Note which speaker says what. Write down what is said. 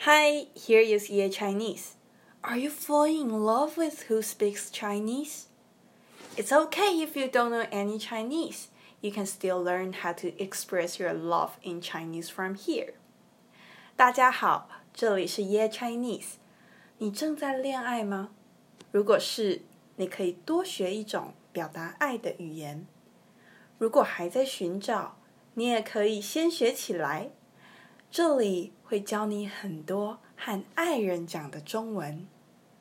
Speaker 1: Hi, here is Ye Chinese. Are you falling in love with who speaks Chinese? It's okay if you don't know any Chinese. You can still learn how to express your love in Chinese from here. 大家好，这里是 Ye Chinese。你正在恋爱吗？如果是，你可以多学一种表达爱的语言。如果还在寻找，你也可以先学起来。 这里会教你很多和爱人讲的中文。